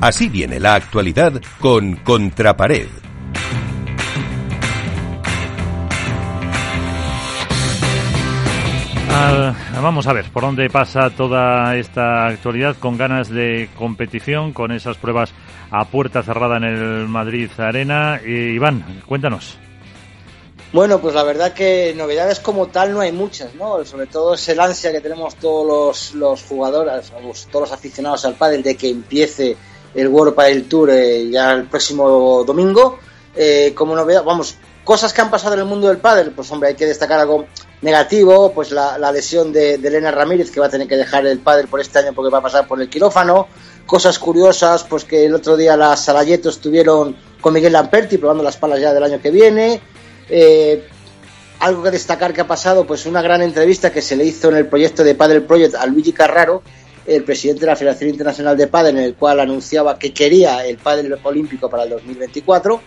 Así viene la actualidad con Contrapared. vamos a ver por dónde pasa toda esta actualidad con ganas de competición, con esas pruebas a puerta cerrada en el Madrid Arena. Iván, cuéntanos. Bueno, pues la verdad que novedades como tal no hay muchas, ¿no? Sobre todo es el ansia que tenemos todos los, jugadores, todos los aficionados al pádel de que empiece el World Padel Tour eh, ya el próximo domingo. Eh, como novedad, vamos, cosas que han pasado en el mundo del pádel, pues hombre, hay que destacar algo negativo, pues la, lesión de, Elena Ramírez que va a tener que dejar el pádel por este año porque va a pasar por el quirófano. Cosas curiosas, pues que el otro día las Salayetos estuvieron con Miguel Lamperti probando las palas ya del año que viene. Eh, algo que destacar que ha pasado, pues una gran entrevista que se le hizo en el proyecto de Padel Project a Luigi Carraro, el presidente de la Federación Internacional de Padel, en el cual anunciaba que quería el Padel Olímpico para el 2024.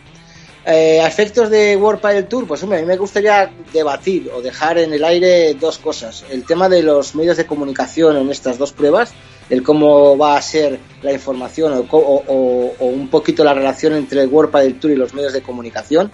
Eh, a efectos de World Padel Tour, pues a mí me gustaría debatir o dejar en el aire dos cosas. El tema de los medios de comunicación en estas dos pruebas, el cómo va a ser la información o, un poquito la relación entre World Padel Tour y los medios de comunicación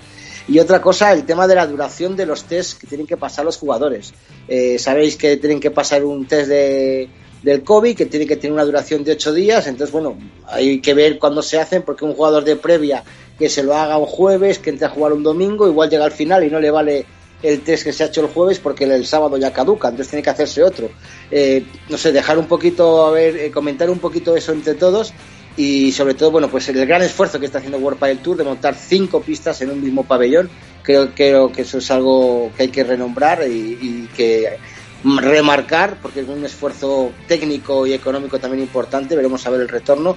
y otra cosa, el tema de la duración de los test que tienen que pasar los jugadores. Eh, sabéis que tienen que pasar un test de, del COVID, que tiene que tener una duración de ocho días. Entonces, bueno, hay que ver cuándo se hacen, porque un jugador de previa que se lo haga un jueves, que entre a jugar un domingo, igual llega al final y no le vale el test que se ha hecho el jueves porque el, sábado ya caduca, entonces tiene que hacerse otro. Eh, no sé, dejar un poquito, a ver, eh, comentar un poquito eso entre todos y sobre todo, bueno, pues el gran esfuerzo que está haciendo World Padel Tour de montar cinco pistas en un mismo pabellón, creo, creo que eso es algo que hay que renombrar y, que remarcar porque es un esfuerzo técnico y económico también importante, veremos a ver el retorno.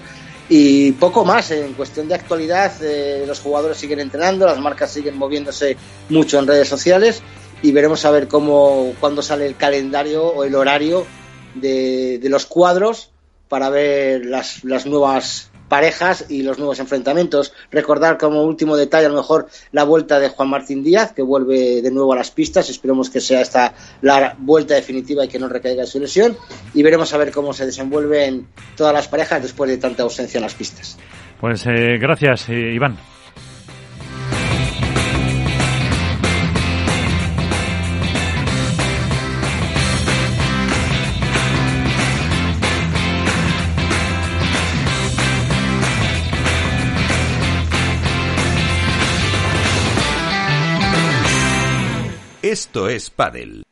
Y poco más en cuestión de actualidad eh, los jugadores siguen entrenando las marcas siguen moviéndose mucho en redes sociales y veremos a ver cómo cuando sale el calendario o el horario de, de los cuadros para ver las, las nuevas parejas y los nuevos enfrentamientos. Recordar como último detalle a lo mejor la vuelta de Juan Martín Díaz, que vuelve de nuevo a las pistas. Esperemos que sea esta la vuelta definitiva y que no recaiga su lesión. Y veremos a ver cómo se desenvuelven todas las parejas después de tanta ausencia en las pistas. Pues eh, gracias, eh, Iván. Esto es Padel.